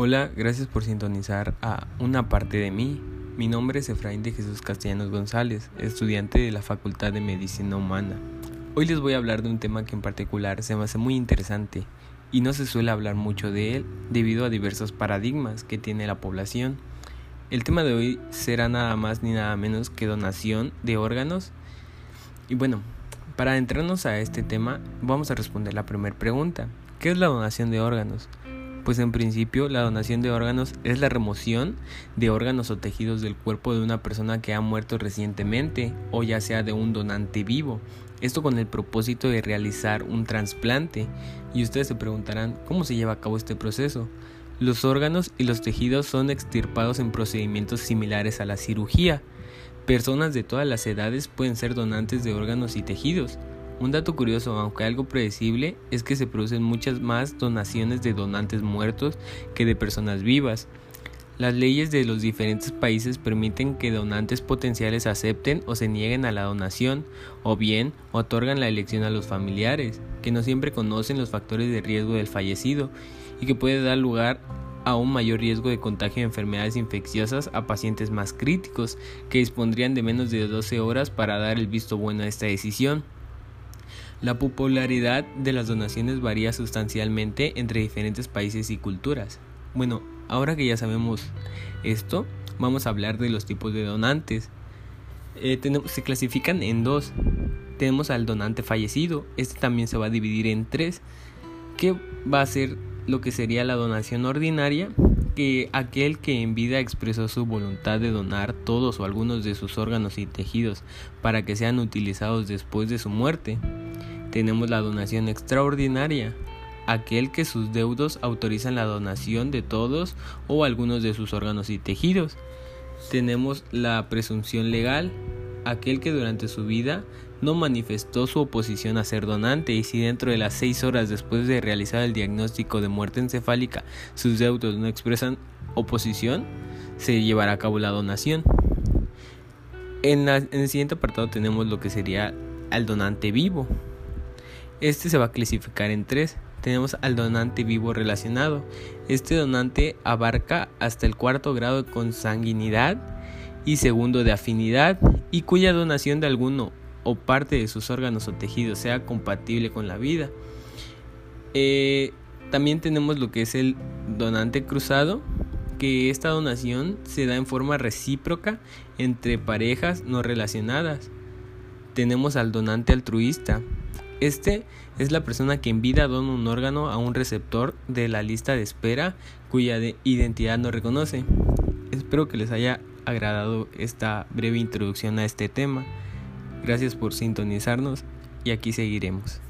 Hola, gracias por sintonizar a Una parte de mí. Mi nombre es Efraín de Jesús Castellanos González, estudiante de la Facultad de Medicina Humana. Hoy les voy a hablar de un tema que en particular se me hace muy interesante y no se suele hablar mucho de él debido a diversos paradigmas que tiene la población. El tema de hoy será nada más ni nada menos que donación de órganos. Y bueno, para adentrarnos a este tema, vamos a responder la primera pregunta. ¿Qué es la donación de órganos? Pues en principio la donación de órganos es la remoción de órganos o tejidos del cuerpo de una persona que ha muerto recientemente o ya sea de un donante vivo. Esto con el propósito de realizar un trasplante. Y ustedes se preguntarán, ¿cómo se lleva a cabo este proceso? Los órganos y los tejidos son extirpados en procedimientos similares a la cirugía. Personas de todas las edades pueden ser donantes de órganos y tejidos. Un dato curioso, aunque algo predecible, es que se producen muchas más donaciones de donantes muertos que de personas vivas. Las leyes de los diferentes países permiten que donantes potenciales acepten o se nieguen a la donación, o bien otorgan la elección a los familiares, que no siempre conocen los factores de riesgo del fallecido y que puede dar lugar a un mayor riesgo de contagio de enfermedades infecciosas a pacientes más críticos, que dispondrían de menos de 12 horas para dar el visto bueno a esta decisión. La popularidad de las donaciones varía sustancialmente entre diferentes países y culturas. Bueno, ahora que ya sabemos esto, vamos a hablar de los tipos de donantes. Eh, se clasifican en dos. Tenemos al donante fallecido, este también se va a dividir en tres, que va a ser lo que sería la donación ordinaria, que aquel que en vida expresó su voluntad de donar todos o algunos de sus órganos y tejidos para que sean utilizados después de su muerte. Tenemos la donación extraordinaria, aquel que sus deudos autorizan la donación de todos o algunos de sus órganos y tejidos. Tenemos la presunción legal, aquel que durante su vida no manifestó su oposición a ser donante y si dentro de las seis horas después de realizar el diagnóstico de muerte encefálica sus deudos no expresan oposición, se llevará a cabo la donación. En, en el siguiente apartado tenemos lo que sería al donante vivo. Este se va a clasificar en tres. Tenemos al donante vivo relacionado. Este donante abarca hasta el cuarto grado de consanguinidad y segundo de afinidad y cuya donación de alguno o parte de sus órganos o tejidos sea compatible con la vida. Eh, también tenemos lo que es el donante cruzado, que esta donación se da en forma recíproca entre parejas no relacionadas. Tenemos al donante altruista, este es la persona que en vida dona un órgano a un receptor de la lista de espera cuya identidad no reconoce. Espero que les haya agradado esta breve introducción a este tema. Gracias por sintonizarnos y aquí seguiremos.